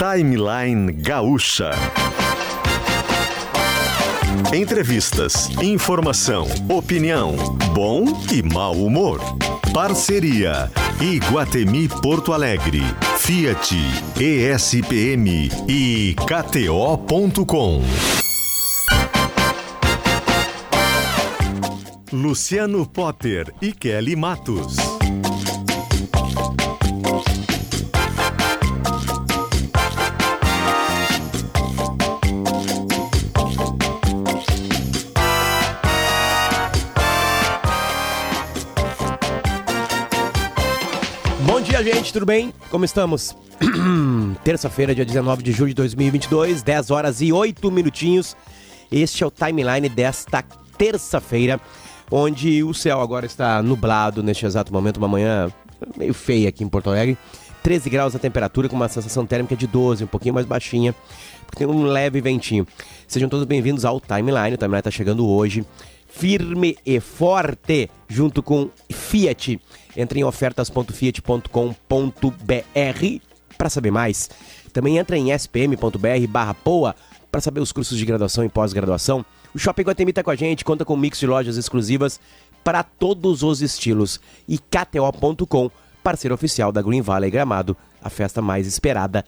Timeline Gaúcha. Entrevistas, informação, opinião, bom e mau humor. Parceria Iguatemi Porto Alegre, Fiat, ESPM e KTO.com. Luciano Potter e Kelly Matos. Dia, gente, tudo bem? Como estamos? Terça-feira, dia 19 de julho de 2022, 10 horas e 8 minutinhos. Este é o timeline desta terça-feira, onde o céu agora está nublado neste exato momento, uma manhã meio feia aqui em Porto Alegre. 13 graus a temperatura, com uma sensação térmica de 12, um pouquinho mais baixinha, porque tem um leve ventinho. Sejam todos bem-vindos ao Timeline. O Timeline está chegando hoje, firme e forte, junto com Fiat. Entre em ofertas.fiat.com.br para saber mais. Também entra em spm.br barra poa para saber os cursos de graduação e pós-graduação. O Shopping Guatemi está com a gente, conta com um mix de lojas exclusivas para todos os estilos. E KTO.com, parceiro oficial da Green Valley Gramado, a festa mais esperada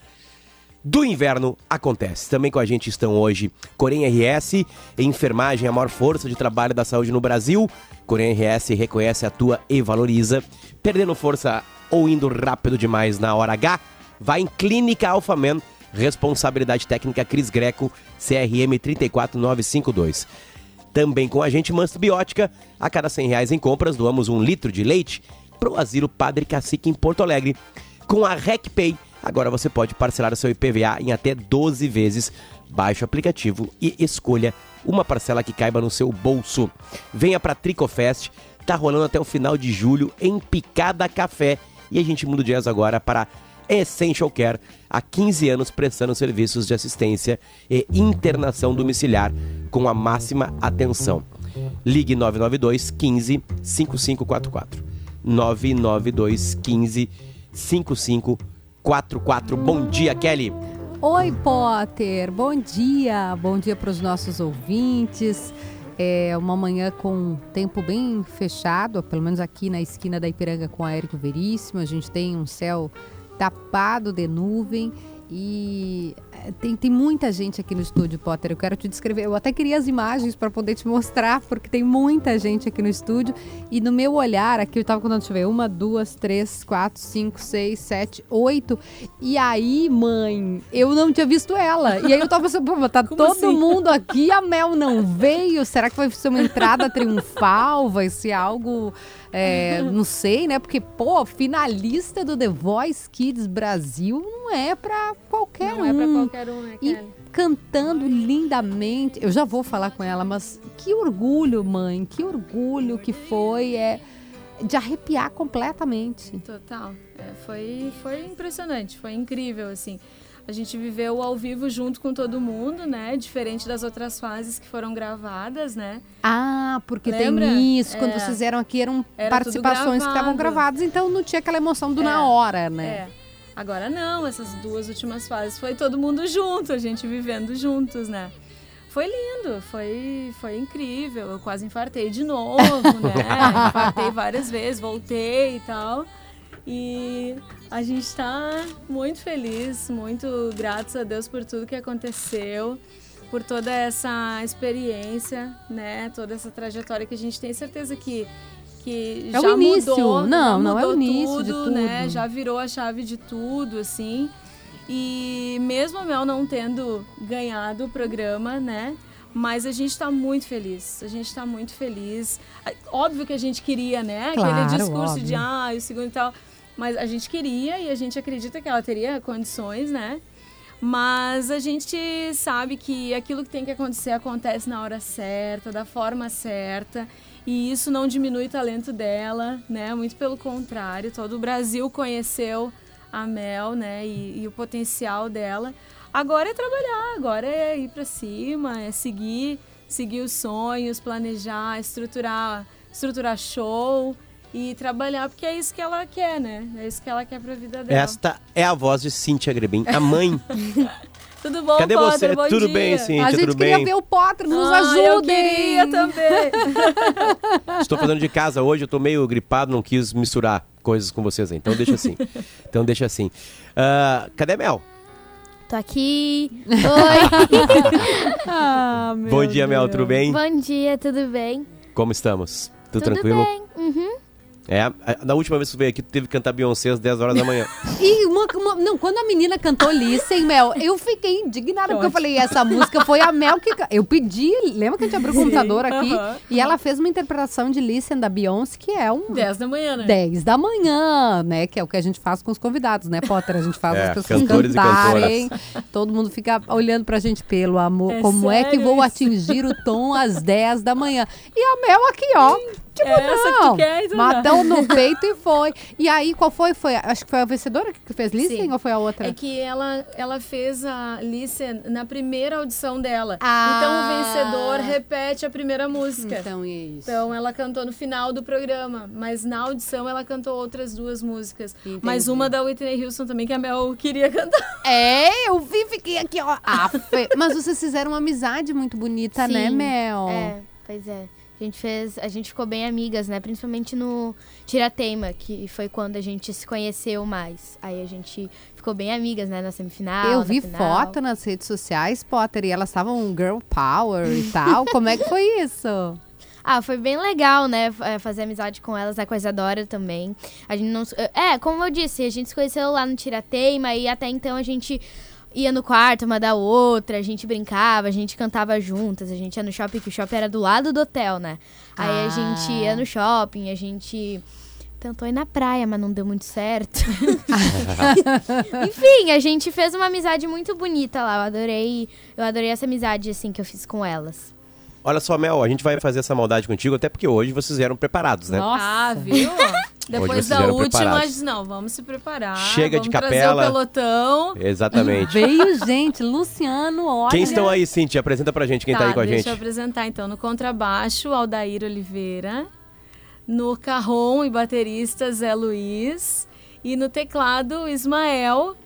do inverno acontece. Também com a gente estão hoje Corém RS, enfermagem, a maior força de trabalho da saúde no Brasil. Corém RS reconhece, atua e valoriza. Perdendo força ou indo rápido demais na hora H, vai em Clínica Alphaman, responsabilidade técnica Cris Greco, CRM 34952. Também com a gente Mansto Biótica, a cada 100 reais em compras doamos um litro de leite pro Asilo Padre Cacique em Porto Alegre. Com a RecPay, Agora você pode parcelar o seu IPVA em até 12 vezes. Baixe o aplicativo e escolha uma parcela que caiba no seu bolso. Venha para Tricofest, tá rolando até o final de julho em Picada Café. E a gente muda o jazz agora para Essential Care, há 15 anos prestando serviços de assistência e internação domiciliar com a máxima atenção. Ligue 992 15 5544. 992 15 5544. 44. Bom dia, Kelly. Oi, Potter. Bom dia. Bom dia para os nossos ouvintes. É uma manhã com tempo bem fechado, pelo menos aqui na esquina da Ipiranga com a Érico Veríssimo. A gente tem um céu tapado de nuvem e tem, tem muita gente aqui no estúdio, Potter. Eu quero te descrever. Eu até queria as imagens para poder te mostrar, porque tem muita gente aqui no estúdio. E no meu olhar, aqui eu tava contando, deixa eu ver, uma, duas, três, quatro, cinco, seis, sete, oito. E aí, mãe, eu não tinha visto ela. E aí eu tava pensando, pô, tá Como todo assim? mundo aqui, a Mel não veio. Será que vai ser uma entrada triunfal? Vai ser algo. É, não sei, né? Porque, pô, finalista do The Voice Kids Brasil não é pra qualquer não um. Não é né, E cantando lindamente. Eu já vou falar com ela, mas que orgulho, mãe. Que orgulho que foi. É de arrepiar completamente. Total. É, foi, foi impressionante, foi incrível, assim. A gente viveu ao vivo junto com todo mundo, né? Diferente das outras fases que foram gravadas, né? Ah, porque Lembra? tem isso. Quando É. vocês fizeram aqui, eram Era participações que estavam gravadas, então não tinha aquela emoção do É. na hora, né? É. Agora não, essas duas últimas fases foi todo mundo junto, a gente vivendo juntos, né? Foi lindo, foi, foi incrível. Eu quase infartei de novo, né? Infartei várias vezes, voltei e tal. E a gente está muito feliz, muito gratos a Deus por tudo que aconteceu, por toda essa experiência, né? Toda essa trajetória que a gente tem certeza que que É o já início. mudou, Não, já não é o mudou início de né? tudo. Já virou a chave de tudo, assim. E mesmo a Mel não tendo ganhado o programa, né? Mas a gente está muito feliz. A gente está muito feliz. Óbvio que a gente queria, né? Claro, Aquele discurso de óbvio. ah, o segundo e tal. Mas a gente queria e a gente acredita que ela teria condições, né? Mas a gente sabe que aquilo que tem que acontecer acontece na hora certa, da forma certa. E isso não diminui o talento dela, né? Muito pelo contrário, todo o Brasil conheceu a Mel, né? E, e o potencial dela. Agora é trabalhar, agora é ir para cima, é seguir, seguir os sonhos, planejar, estruturar, estruturar show e trabalhar, porque é isso que ela quer, né? É isso que ela quer pra vida dela. Esta é a voz de Cíntia Grebin, a mãe. Tudo bom, Cadê Potter? você? Bom Tudo dia. bem, Cíntia? A gente tudo queria bem? ver o Potter, nos Ah, Eu ajudem. queria também. Estou fazendo de casa hoje, eu tô meio gripado, não quis misturar coisas com vocês aí. Então deixa assim. Então deixa assim. Ah, cadê a Mel? Tô aqui. Oi. Ah, meu Bom dia, Mel, Deus. tudo bem? Bom dia, tudo bem? Como estamos? Tudo, tranquilo? bem. Uhum. É, a- na última vez que tu veio aqui, tu teve que cantar Beyoncé às 10 horas da manhã. E uma, uma- não, quando a menina cantou Listen, Mel, eu fiquei indignada, porque eu falei, essa música foi a Mel que... Eu pedi, lembra que a gente abriu o computador aqui? aham. E ela fez uma interpretação de Listen da Beyoncé, que é um... 10 da manhã, né? 10 da manhã, né? Que é o que a gente faz com os convidados, né, Potter? A gente faz É, as pessoas cantores e cantarem. Todo mundo fica olhando pra gente pelo amor. É como é que vou isso? atingir o tom às 10 da manhã? E a Mel aqui, ó. Tipo, É essa que tu não. quer, então Matão no peito e foi. E aí, qual foi? foi acho que foi a vencedora que fez Listen Sim. ou foi a outra? É que ela, ela fez a Listen na primeira audição dela. Ah. Então o vencedor repete a primeira música. Então, é isso. Então ela cantou no final do programa, mas na audição ela cantou outras duas músicas. Entendi. Mas uma da Whitney Houston também que a Mel queria cantar. É, eu vi, fiquei aqui, ó. Afe. Mas vocês fizeram uma amizade muito bonita, né, Sim. Mel? É, pois é. A gente fez, a gente ficou bem amigas, né? Principalmente no Tirateima, que foi quando a gente se conheceu mais. Aí a gente ficou bem amigas, né? Na semifinal. Eu na vi final. foto nas redes sociais, Potter, e elas estavam girl power e tal. Como é que foi isso? Ah, foi bem legal, né? é, Fazer amizade com elas, a coisa adora também. A gente não. s- É, como eu disse, a gente se conheceu lá no Tirateima e até então a gente ia no quarto uma da outra, a gente brincava, a gente cantava juntas, a gente ia no shopping, que o shopping era do lado do hotel, né? Aí Ah. a gente ia no shopping, a gente tentou ir na praia, mas não deu muito certo. Enfim, a gente fez uma amizade muito bonita lá. Eu adorei, eu adorei essa amizade assim que eu fiz com elas. Olha só, Mel, a gente vai fazer essa maldade contigo, até porque hoje vocês vieram preparados, né? Nossa. Ah, viu? Depois da última, preparados. não, vamos se preparar. Chega de vamos capela. Trazer o pelotão. Exatamente. Veio gente, Luciano, olha. Quem estão aí, Cintia? Apresenta pra gente quem tá, aí com a deixa gente. eu apresentar então. No contrabaixo, Aldair Oliveira. No carrom e baterista, Zé Luiz. E no teclado, Ismael.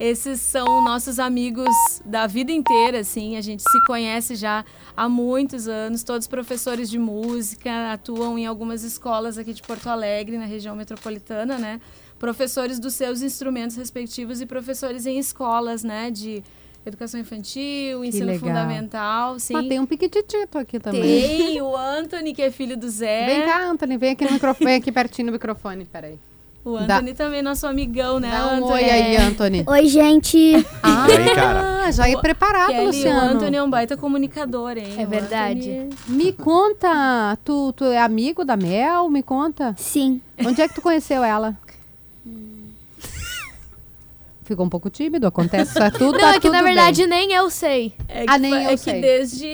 Esses são nossos amigos da vida inteira, assim. A gente se conhece já há muitos anos. Todos professores de música, atuam em algumas escolas aqui de Porto Alegre, na região metropolitana, né? Professores dos seus instrumentos respectivos e professores em escolas, né? De educação infantil, ensino legal. fundamental, sim. Mas tem um piquititito aqui também. Tem o Anthony, que é filho do Zé. Vem cá, Anthony, vem aqui no microfone, vem aqui pertinho do microfone, peraí. O Anthony também, nosso amigão, né, Dá um Anthony? oi aí, Anthony. Oi, gente. Ah, aí, cara? já ia preparado, Kelly, o Luciano. Anthony é um baita comunicador, hein? É O verdade. Anthony- Me conta, tu, tu é amigo da Mel? Me conta. Sim. Onde é que tu conheceu ela? Ficou um pouco tímido, acontece isso é tudo. Não, tá é que na tudo verdade bem. nem eu sei. É que, Ah, nem eu é sei. que desde...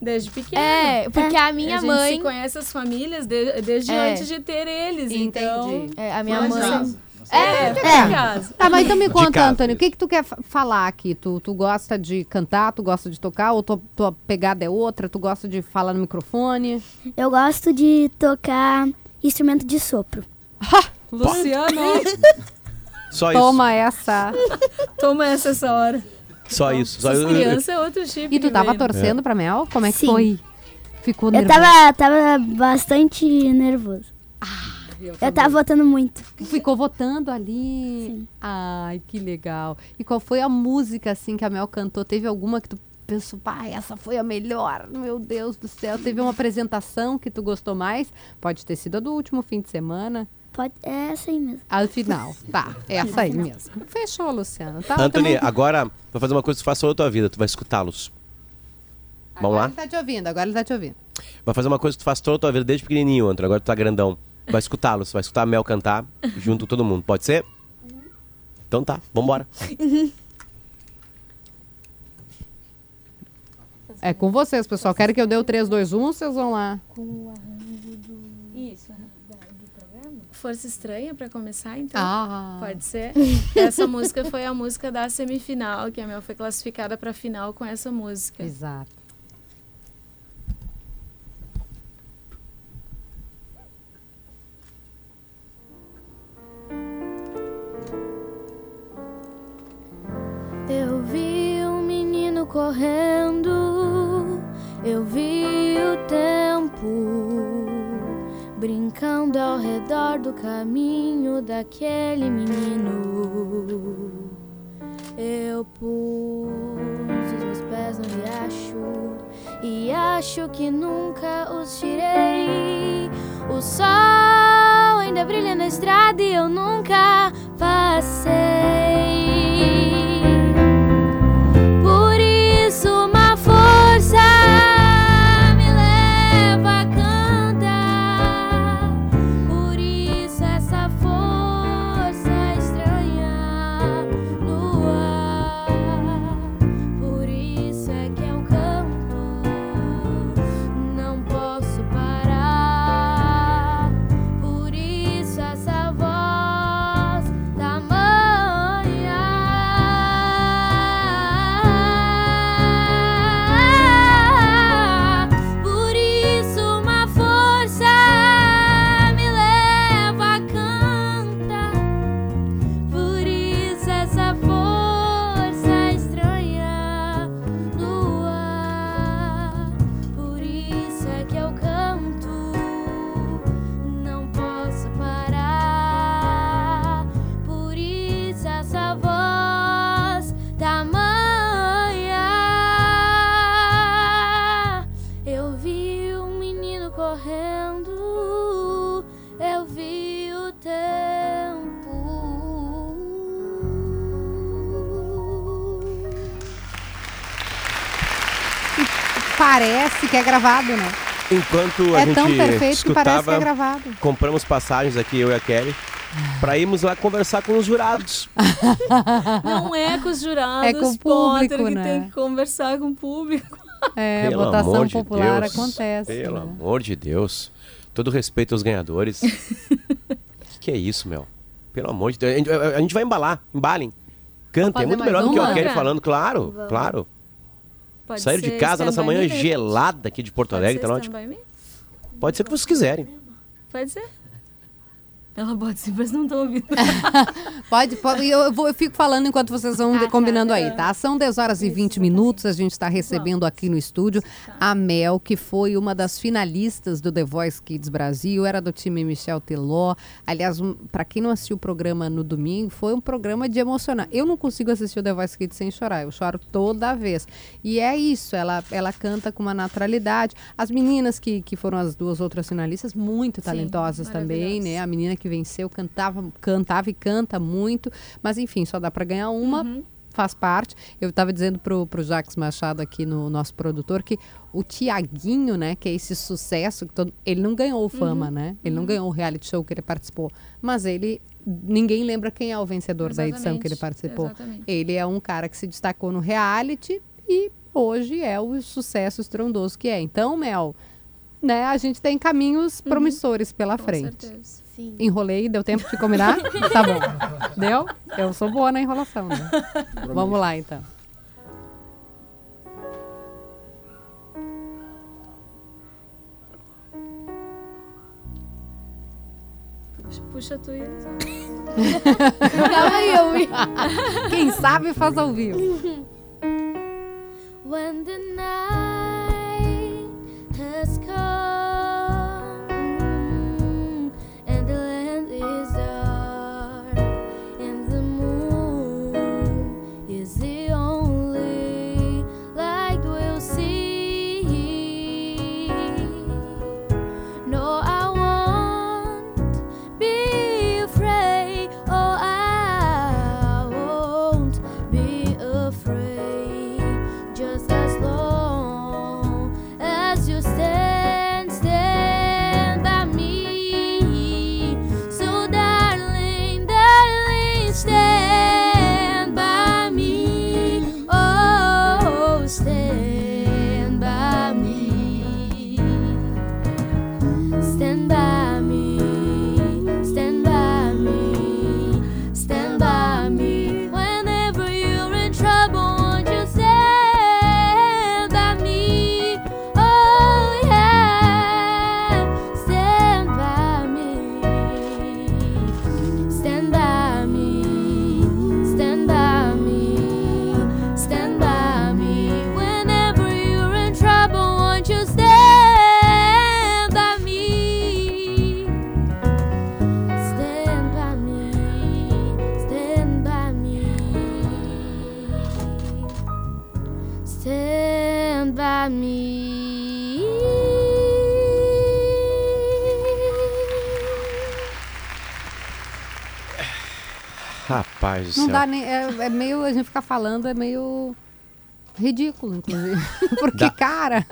Desde pequeno. É, porque a minha a gente mãe. se conhece as famílias de- desde É. antes de ter eles, Entendi. então... é, a minha Mas mãe. já- É, acaso. Tá, mas então me conta. Antônio, o que que tu quer fa- falar aqui? Tu, tu gosta de cantar, tu gosta de tocar, ou tua, tua pegada é outra? Tu gosta de falar no microfone? Eu gosto de tocar instrumento de sopro. Luciano, Só isso. Toma essa. toma essa essa hora. Só isso. Só eu- crianças é outro chip E tu tava veio. torcendo pra Mel? Como é que Sim. foi? Ficou Eu nervoso? tava, tava bastante nervoso. eu tava votando muito. Ficou votando ali? Ai, que legal. E qual foi a música, assim, que a Mel cantou? Teve alguma que tu pensou, pai, essa foi a melhor? Meu Deus do céu. Teve uma apresentação que tu gostou mais? Pode ter sido a do último fim de semana. Pode, é essa aí mesmo. Ao final. Tá, é essa aí mesmo. Fechou, Luciano. Tá, Anthony, tamo- agora vou fazer uma coisa que toda a tua vida. Tu vai escutá-los. Vamos Agora lá? ele tá te ouvindo, agora ele tá te ouvindo. Vai fazer uma coisa que tu faz toda a tua vida desde pequenininho, Antônio. Agora tu tá grandão. Vai escutá-los. Vai escutar a Mel cantar junto com todo mundo. Pode ser? Então tá, vambora. É com vocês, pessoal. Quero que eu dê o 3, 2, 1, vocês vão lá. Isso. Força Estranha pra começar, então? Ah. Pode ser? Essa música foi a música da semifinal, que a Mel foi classificada pra final com essa música. Exato. Ao redor do caminho daquele menino. Eu pus os meus pés no riacho e acho que nunca os tirei. O sol ainda brilha na estrada e eu nunca Parece que é gravado, né? Enquanto a É gente tão perfeito que parece que escutava, é gravado. compramos passagens aqui, eu e a Kelly, pra irmos lá conversar com os jurados. Não é com os jurados, É com o Potter, público, que né? tem que conversar com o público. É, Pelo votação amor de popular Deus. acontece. Pelo né? amor de Deus. Todo respeito aos ganhadores. que, que é isso, meu? Pelo amor de Deus. A gente, a- a gente vai embalar. Embalem. Cantem. fazer É muito melhor do que Kelly Vamos. falando. Claro, Vamos. claro. Pode Saíram de ser casa nessa manhã gelada aqui de Porto Pode Alegre. ser Tá. By Me? Pode ser o que vocês quiserem. Pode ser. Ela pode sim, mas não estão ouvindo. Pode, pode. Eu, vou- eu fico falando enquanto vocês vão de- combinando aí, tá? São 10 horas e 20 minutos. A gente está recebendo aqui no estúdio a Mel, que foi uma das finalistas do The Voice Kids Brasil. Era do time Michel Teló. Aliás, um, para quem não assistiu o programa no domingo, foi um programa de emocionar. Eu não consigo assistir o The Voice Kids sem chorar. Eu choro toda vez. E é isso. Ela, ela canta com uma naturalidade. As meninas que, que foram as duas outras finalistas, muito talentosas também, maravilhosas. né? A menina que venceu cantava, cantava e canta muito, mas enfim, só dá para ganhar uma. Faz parte. Eu estava dizendo pro, pro Jacques Machado aqui no nosso produtor que o Tiaguinho, né, que é esse sucesso, que todo, ele não ganhou fama, né? Ele não ganhou o reality show que ele participou, mas ele ninguém lembra quem é o vencedor da edição que ele Exatamente, participou. exatamente. Ele é um cara que se destacou no reality e hoje é o sucesso estrondoso que é. Então, Mel, né, a gente tem caminhos promissores pela Com frente. certeza. Sim. Enrolei, deu tempo de combinar? tá bom. Deu? Eu sou boa na enrolação, né? Vamos lá, então. Puxa, tu e Calma aí, eu. Quem sabe faz ao vivo. When the night has come Não céu. dá nem. É, é meio. A gente ficar falando é meio ridículo, inclusive. Porque, Dá. cara.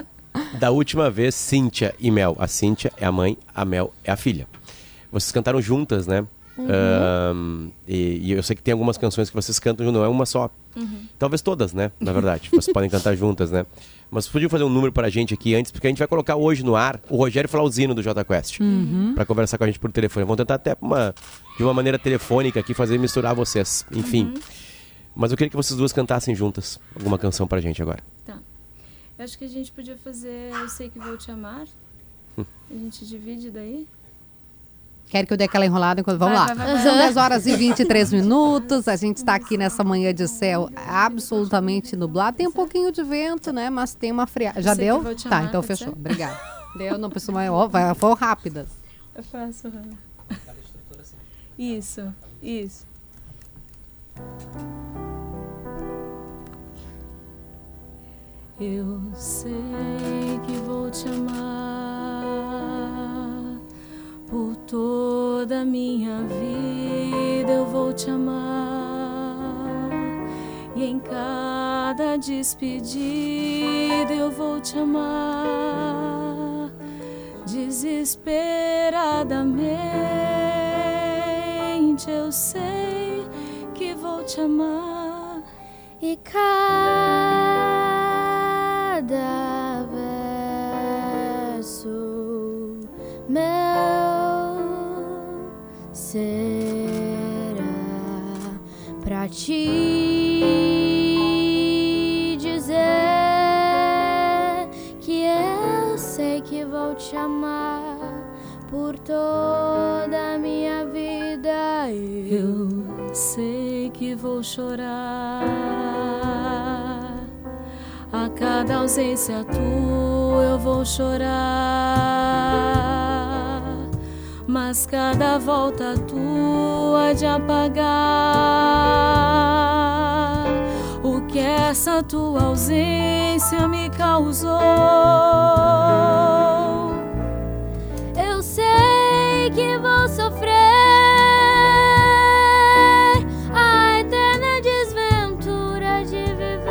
Da última vez, Cíntia e Mel. A Cíntia é a mãe, a Mel é a filha. Vocês cantaram juntas, né? Ahn, e, e eu sei que tem algumas canções que vocês cantam não é uma só. Talvez todas, né? Na verdade. vocês podem cantar juntas, né? Mas vocês podiam fazer um número pra gente aqui antes, porque a gente vai colocar hoje no ar o Rogério Flauzino do Jota Quest. Pra conversar com a gente por telefone. Vamos tentar até uma, de uma maneira telefônica aqui fazer misturar vocês. Enfim. Mas eu queria que vocês duas cantassem juntas alguma canção pra gente agora. Tá. Eu acho que a gente podia fazer Eu Sei Que Vou Te Amar. Hum. A gente divide daí. Quer que eu dê aquela enrolada enquanto. Vamos Vai, lá. vai, vai. São 10 horas e 23 minutos. A gente está aqui nessa manhã de céu absolutamente nublado. Tem um pouquinho de vento, né? Mas tem uma friagem. Já deu? Tá, amar, então pode fechou. ser? Obrigada. Deu, não precisa mais. Ó, vai, foram rápidas. Eu faço. Isso, isso. Eu sei que vou te amar toda minha vida. Eu vou te amar e em cada despedida eu vou te amar desesperadamente. Eu sei que vou te amar. E cada será pra te dizer que eu sei que vou te amar por toda a minha vida. Eu sei que vou chorar. A cada ausência tua eu vou chorar. Mas cada volta tua de apagar o que essa tua ausência me causou. Eu sei que vou sofrer a eterna desventura de viver.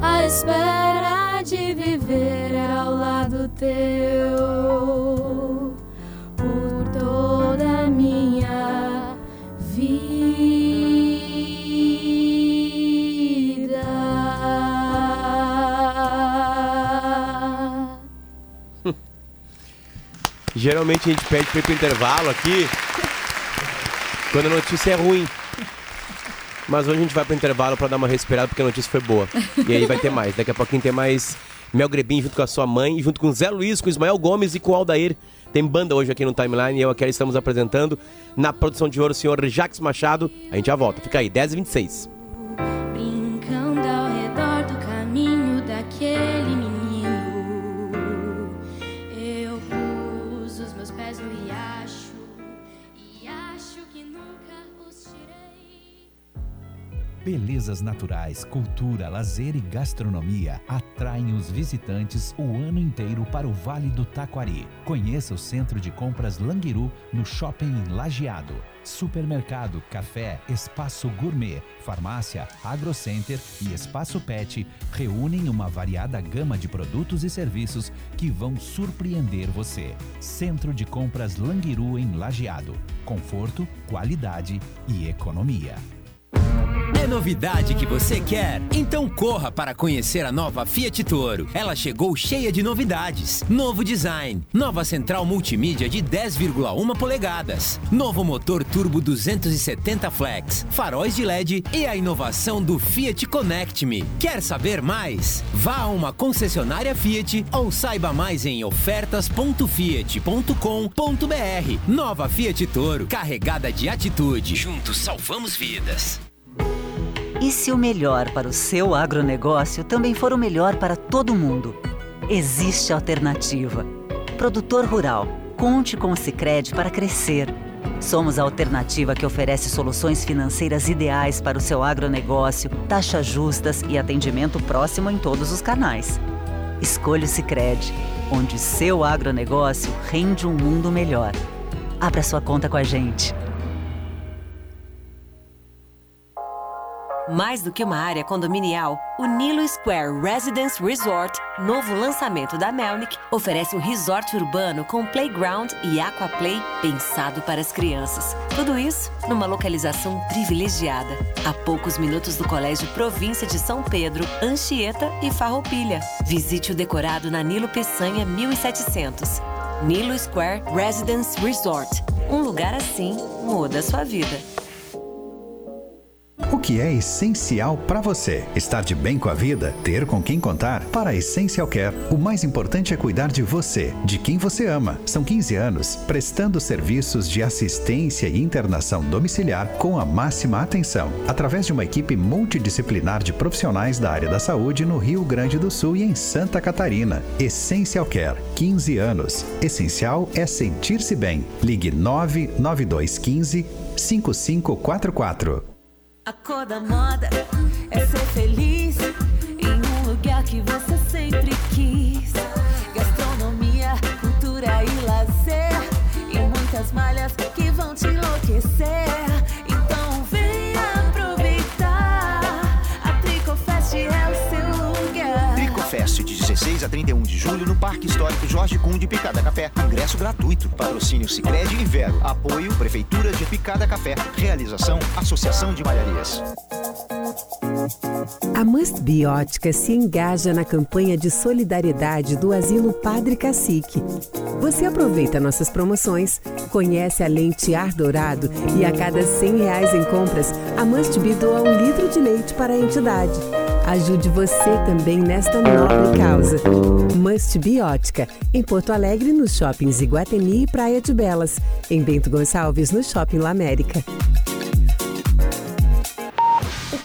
A espera de viver ao lado teu Geralmente a gente pede pra ir pro intervalo aqui quando a notícia é ruim. Mas hoje a gente vai pro intervalo pra dar uma respirada porque a notícia foi boa. E aí vai ter mais. Daqui a pouquinho tem mais Mel Grebin junto com a sua mãe, junto com Zé Luiz, com Ismael Gomes e com Aldair. Tem banda hoje aqui no Timeline e eu a Kelly estamos apresentando. Na produção de ouro, o senhor Jax Machado. A gente já volta. Fica aí, 10h26. Belezas naturais, cultura, lazer e gastronomia atraem os visitantes o ano inteiro para o Vale do Taquari. Conheça o Centro de Compras Languiru no Shopping Lajeado. Supermercado, café, espaço gourmet, farmácia, agrocenter e espaço pet reúnem uma variada gama de produtos e serviços que vão surpreender você. Centro de Compras Languiru em Lajeado. Conforto, qualidade e economia. É novidade que você quer? Então corra para conhecer a nova Fiat Toro. Ela chegou cheia de novidades. Novo design, nova central multimídia de 10,1 polegadas, novo motor turbo 270 flex, faróis de LED e a inovação do Fiat Connect Me. Quer saber mais? Vá a uma concessionária Fiat ou saiba mais em ofertas.fiat.com.br. Nova Fiat Toro, carregada de atitude. Juntos salvamos vidas. E se o melhor para o seu agronegócio também for o melhor para todo mundo? Existe alternativa. Produtor rural, conte com o Sicredi para crescer Somos a alternativa que oferece soluções financeiras ideais para o seu agronegócio, taxas justas e atendimento próximo em todos os canais. Escolha o Sicredi, onde seu agronegócio rende um mundo melhor. Abra sua conta com a gente. Mais do que uma área condominial, o Nilo Square Residence Resort, novo lançamento da Melnick, oferece um resort urbano com playground e aquaplay pensado para as crianças. Tudo isso numa localização privilegiada, a poucos minutos do Colégio Província de São Pedro, Anchieta e Farroupilha. Visite o decorado na Nilo Peçanha 1700. Nilo Square Residence Resort. Um lugar assim muda a sua vida. O que é essencial para você? Estar de bem com a vida? Ter com quem contar? Para a Essential Care, o mais importante é cuidar de você, de quem você ama. São 15 anos prestando serviços de assistência e internação domiciliar com a máxima atenção, através de uma equipe multidisciplinar de profissionais da área da saúde no Rio Grande do Sul e em Santa Catarina. Essential Care, 15 anos. Essencial é sentir-se bem. Ligue 99215 5544. A cor da moda é ser feliz em um lugar que você sempre quis. Gastronomia, cultura e lazer. E muitas malhas que vão te enlouquecer. a 31 de julho no Parque Histórico Jorge Cunha de Picada Café. Ingresso gratuito. Patrocínio Sicredi e Vero. Apoio Prefeitura de Picada Café. Realização Associação de Malharias. A Must Biótica se engaja na campanha de solidariedade do Asilo Padre Cacique. Você aproveita nossas promoções, conhece a lente Ar Dourado e a cada 100 reais em compras, a Must Bi doa um litro de leite para a entidade. Ajude você também nesta nobre causa. Must Biótica, em Porto Alegre, nos shoppings Iguatemi e Praia de Belas. Em Bento Gonçalves, no Shopping La América.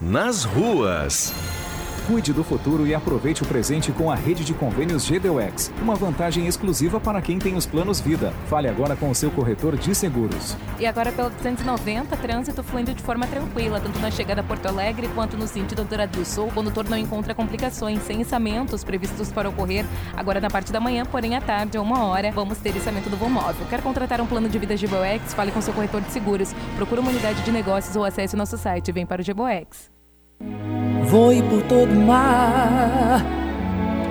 Nas ruas. Cuide do futuro e aproveite o presente com a rede de convênios GDUX. Uma vantagem exclusiva para quem tem os planos vida. Fale agora com o seu corretor de seguros. E agora pela 290, trânsito fluindo de forma tranquila, tanto na chegada a Porto Alegre quanto no sentido Dourado do Sul. O condutor não encontra complicações, sem içamentos previstos para ocorrer agora na parte da manhã, porém à tarde, a uma hora, vamos ter içamento do voo móvel. Quer contratar um plano de vida GBOX? Fale com seu corretor de seguros. Procure uma unidade de negócios ou acesse o nosso site. Vem para o GBOX. Voe por todo o mar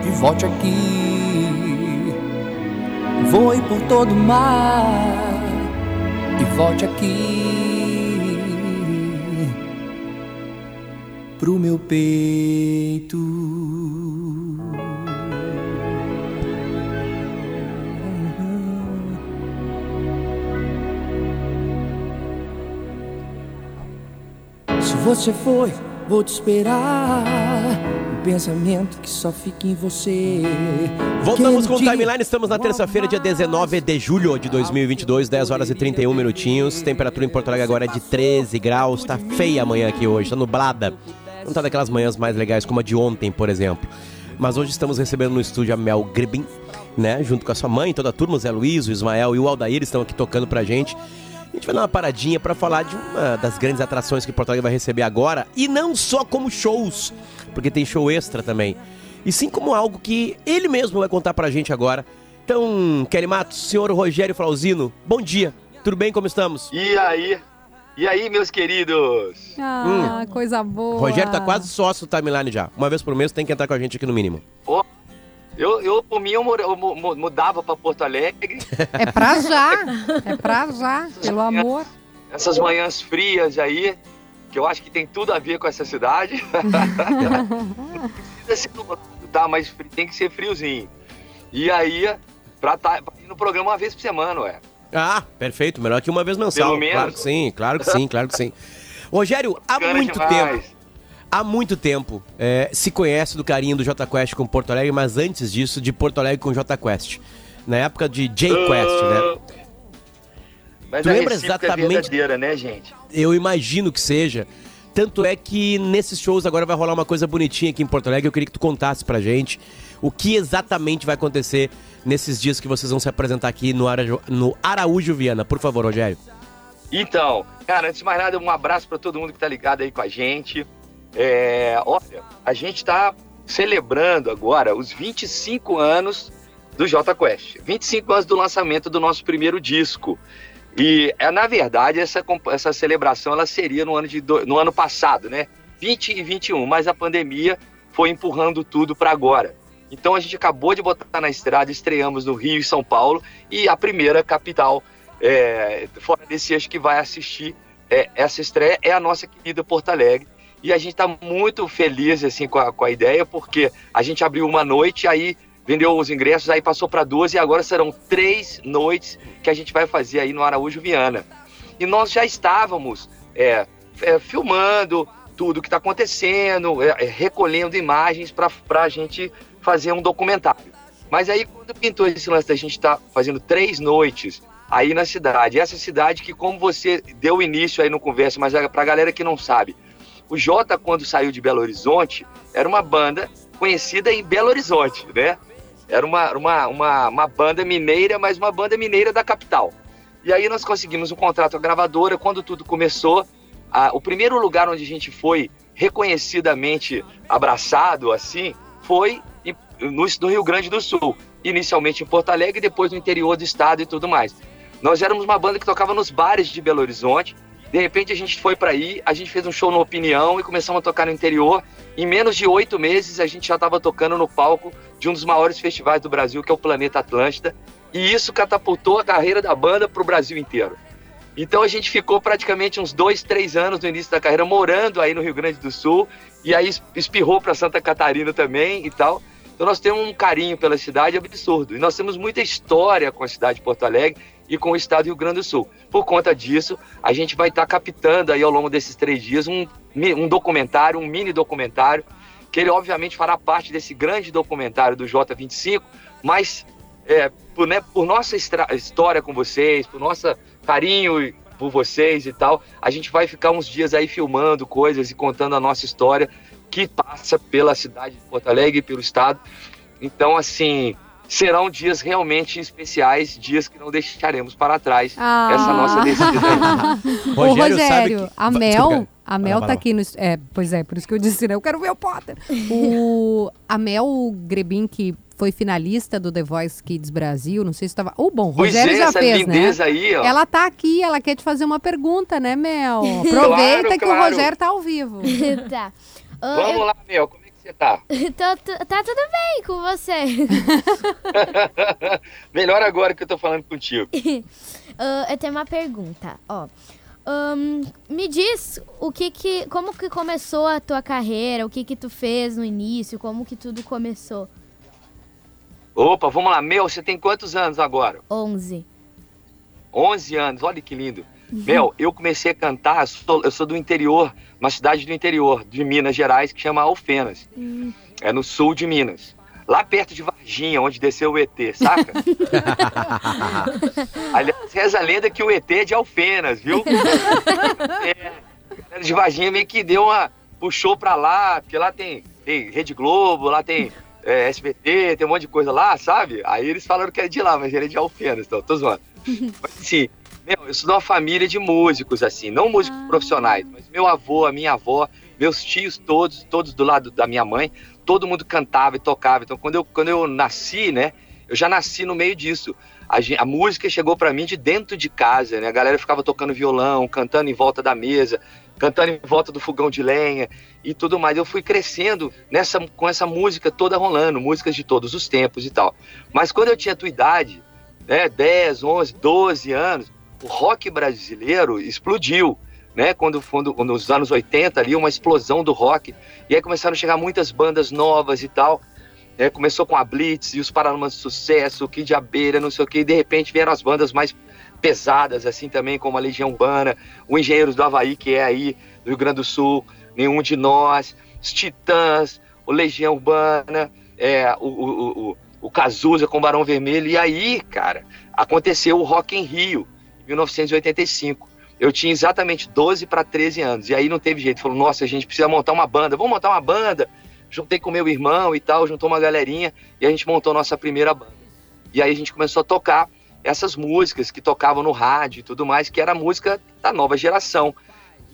e volte aqui. Voe por todo o mar e volte aqui pro meu peito. Se você foi Vou te esperar. Um pensamento que só fica em você. Voltamos com o Timeline, estamos na terça-feira, dia 19 de julho de 2022, 10 horas e 31 minutinhos. Temperatura em Porto Alegre agora é de 13 graus, tá feia amanhã aqui hoje, tá nublada. Não tá daquelas manhãs mais legais como a de ontem, por exemplo. Mas hoje estamos recebendo no estúdio a Mel Gribin, né? Junto com a sua mãe, toda a turma, o Zé Luiz, o Ismael e o Aldair estão aqui tocando pra gente. A gente vai dar uma paradinha para falar de uma das grandes atrações que Porto Alegre vai receber agora, e não só como shows, porque tem show extra também, e sim como algo que ele mesmo vai contar pra gente agora. Então, Kelly Matos, senhor Rogério Flauzino, bom dia. Tudo bem? Como estamos? E aí? E aí, meus queridos? Ah, hum. coisa boa. Rogério tá quase sócio do timeline já. Uma vez por mês tem que entrar com a gente aqui no mínimo. Oh. Eu, eu, por mim, eu, eu mudava para Porto Alegre. É pra já. É pra já, pelo amor. Essas manhãs frias aí, que eu acho que tem tudo a ver com essa cidade. tá, mas tem que ser friozinho. E aí, pra estar tá, no programa uma vez por semana, ué. Ah, perfeito. Melhor que uma vez mensal. Pelo menos. Claro que sim, claro que sim, claro que sim. Rogério, há Bacana muito demais. tempo. Há muito tempo é, se conhece do carinho do J Quest com Porto Alegre, mas antes disso, de Porto Alegre com J Quest. Na época de J Quest, né? Mas Tu lembra recíproca exatamente- é né, gente? Eu imagino que seja. Tanto é que nesses shows agora vai rolar uma coisa bonitinha aqui em Porto Alegre. Eu queria que tu contasse pra gente o que exatamente vai acontecer nesses dias que vocês vão se apresentar aqui no, Ara- no Araújo Viana. Por favor, Rogério. Então, cara, antes de mais nada, um abraço para todo mundo que tá ligado aí com a gente. É, olha, a gente tá celebrando agora os 25 anos do J Quest. 25 anos do lançamento do nosso primeiro disco. E, é, na verdade, essa, essa celebração ela seria no ano, de no ano passado, né? 20 e 21, mas a pandemia foi empurrando tudo para agora. Então a gente acabou de botar na estrada, estreamos no Rio e São Paulo, e a primeira capital é, fora desse eixo que vai assistir é, essa estreia é a nossa querida Porto Alegre. E a gente está muito feliz assim com a, com a ideia, porque a gente abriu uma noite, aí vendeu os ingressos, aí passou para duas, e agora serão três noites que a gente vai fazer aí no Araújo Viana. E nós já estávamos é, é, filmando tudo que está acontecendo, é, é, recolhendo imagens para a gente fazer um documentário. Mas aí, quando pintou esse lance da gente estar fazendo três noites aí na cidade, essa cidade que, como você deu início aí no conversa, mas para a galera que não sabe, o Jota, quando saiu de Belo Horizonte, era uma banda conhecida em Belo Horizonte, né? Era uma, uma, uma, uma banda mineira, mas uma banda mineira da capital. E aí nós conseguimos um contrato com a gravadora. Quando tudo começou, a- o primeiro lugar onde a gente foi reconhecidamente abraçado, assim, foi em- no, no Rio Grande do Sul. Inicialmente em Porto Alegre, depois no interior do estado e tudo mais. Nós éramos uma banda que tocava nos bares de Belo Horizonte. De repente a gente foi para aí, a gente fez um show no Opinião e começamos a tocar no interior. Em menos de oito meses a gente já estava tocando no palco de um dos maiores festivais do Brasil, que é o Planeta Atlântida. E isso catapultou a carreira da banda para o Brasil inteiro. Então a gente ficou praticamente uns dois, três anos no início da carreira morando aí no Rio Grande do Sul e aí es- espirrou para Santa Catarina também e tal. Então nós temos um carinho pela cidade absurdo e nós temos muita história com a cidade de Porto Alegre e com o estado do Rio Grande do Sul. Por conta disso, a gente vai estar captando aí ao longo desses três dias um, um documentário, um mini documentário, que ele obviamente fará parte desse grande documentário do J25, mas é, por, né, por nossa história com vocês, por nossa carinho por vocês e tal, a gente vai ficar uns dias aí filmando coisas e contando a nossa história que passa pela cidade de Porto Alegre e pelo estado. Então, assim, serão dias realmente especiais, dias que não deixaremos para trás Ah. essa nossa descida. aí. Ô, Rogério, a Vai, Mel, a Mel tá aqui no. É, pois é, por isso que eu disse, né? Eu quero ver o Potter. O, a Mel Grebin, que foi finalista do The Voice Kids Brasil, não sei se estava. Ou bom, Pois Rogério é, já essa fez, lindeza né? aí, ó. Ela tá aqui, ela quer te fazer uma pergunta, né, Mel? Aproveita Claro, que o claro. Rogério tá ao vivo. tá. Ah, Vamos eu- lá, Mel, como que você tá? Tô- tá tudo bem com você. Melhor agora que eu tô falando contigo. Ah, eu tenho uma pergunta, ó. Ahn, me diz o que que, como que começou a tua carreira, o que que tu fez no início, como que tudo começou? Opa, vamos lá. Mel, você tem quantos anos agora? 11. 11 anos, olha que lindo. Mel, eu comecei a cantar, eu sou, eu sou do interior, uma cidade do interior de Minas Gerais que chama Alfenas. É no sul de Minas. Lá perto de Varginha, onde desceu o ET, saca? Aliás, reza a lenda que o ET é de Alfenas, viu? É, de Varginha meio que deu uma. puxou pra lá, porque lá tem, tem Rede Globo, lá tem é, SBT, tem um monte de coisa lá, sabe? Aí eles falaram que é de lá, mas ele é de Alfenas, então, tô zoando. Mas assim, meu, eu sou de uma família de músicos, assim, não músicos profissionais, mas meu avô, a minha avó, meus tios todos, todos do lado da minha mãe, todo mundo cantava e tocava. Então, quando eu, quando eu nasci, né, eu já nasci no meio disso. A, a música chegou pra mim de dentro de casa, né? A galera ficava tocando violão, cantando em volta da mesa, cantando em volta do fogão de lenha e tudo mais. Eu fui crescendo nessa, com essa música toda rolando, músicas de todos os tempos e tal. Mas quando eu tinha a tua idade, né, 10, 11, 12 anos, o rock brasileiro explodiu, né? Quando, quando nos anos 80 ali, uma explosão do rock. E aí começaram a chegar muitas bandas novas e tal. né? Começou com a Blitz e os Paralamas de Sucesso, o Kid Abelha, não sei o que, e de repente vieram as bandas mais pesadas, assim também, como a Legião Urbana, o Engenheiros do Havaí, que é aí do Rio Grande do Sul, Nenhum de Nós, os Titãs, o Legião Urbana, é, o, o, o, o Cazuza com o Barão Vermelho. E aí, cara, aconteceu o Rock em Rio, 1985. Eu tinha exatamente 12 para 13 anos. E aí não teve jeito. Falou, nossa, a gente precisa montar uma banda. Vamos montar uma banda. Juntei com meu irmão e tal, juntou uma galerinha e a gente montou nossa primeira banda. E aí a gente começou a tocar essas músicas que tocavam no rádio e tudo mais, que era música da nova geração.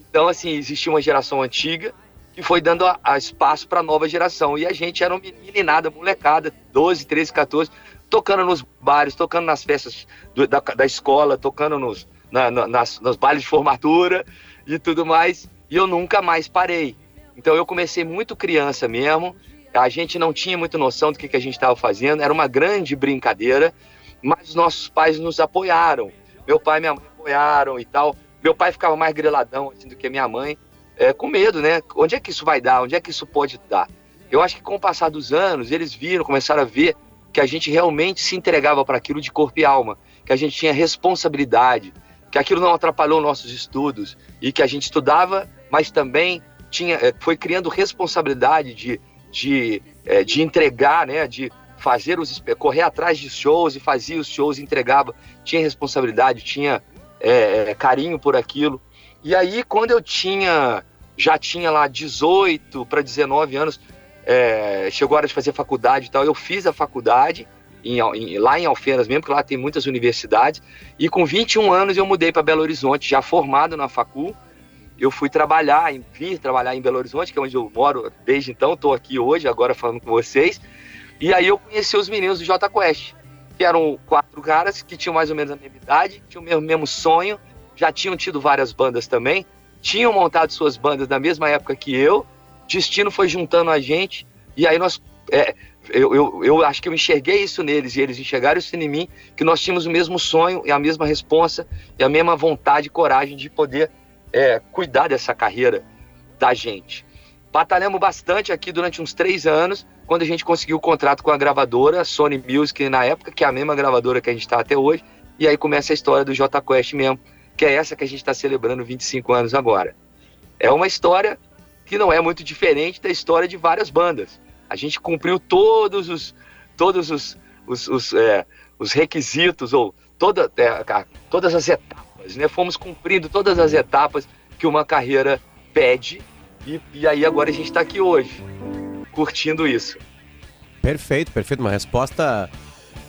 Então, assim, existia uma geração antiga que foi dando a, a espaço para a nova geração. E a gente era uma meninada, molecada, 12, 13, 14, tocando nos bares, tocando nas festas do, da, da escola, tocando nos, na, na, nas, nos bailes de formatura e tudo mais. E eu nunca mais parei. Então eu comecei muito criança mesmo. A gente não tinha muita noção do que, que a gente estava fazendo. Era uma grande brincadeira, mas os nossos pais nos apoiaram. Meu pai e minha mãe apoiaram e tal. Meu pai ficava mais greladão assim, do que minha mãe, é, com medo, né? Onde é que isso vai dar? Onde é que isso pode dar? Eu acho que com o passar dos anos, eles viram, começaram a ver que a gente realmente se entregava para aquilo de corpo e alma, que a gente tinha responsabilidade, que aquilo não atrapalhou nossos estudos e que a gente estudava, mas também tinha, é, foi criando responsabilidade de, de, é, de entregar, né, de fazer os correr atrás de shows e fazia os shows, entregava, tinha responsabilidade, tinha é carinho por aquilo. E aí quando eu tinha já tinha lá 18 para 19 anos, é, chegou a hora de fazer faculdade e tal, eu fiz a faculdade em, em, lá em Alfenas mesmo, porque lá tem muitas universidades, e com 21 anos eu mudei para Belo Horizonte, já formado na facul, eu fui trabalhar, vim trabalhar em Belo Horizonte, que é onde eu moro desde então, estou aqui hoje, agora falando com vocês. E aí eu conheci os meninos do J Quest, que eram quatro caras que tinham mais ou menos a mesma idade, tinham o mesmo, mesmo sonho, já tinham tido várias bandas também, tinham montado suas bandas na mesma época que eu. Destino foi juntando a gente, e aí nós. É, eu, eu, eu acho que eu enxerguei isso neles e eles enxergaram isso em mim, que nós tínhamos o mesmo sonho e a mesma responsa e a mesma vontade e coragem de poder é, cuidar dessa carreira da gente. Batalhamos bastante aqui durante uns três anos, quando a gente conseguiu o contrato com a gravadora Sony Music na época, que é a mesma gravadora que a gente está até hoje, e aí começa a história do J Quest mesmo, que é essa que a gente está celebrando 25 anos agora. É uma história que não é muito diferente da história de várias bandas. A gente cumpriu todos os, todos os, os, os, é, os requisitos ou toda, é, todas as etapas, né? Fomos cumprindo todas as etapas que uma carreira pede e, e aí agora a gente está aqui hoje, curtindo isso. Perfeito, perfeito. Uma resposta,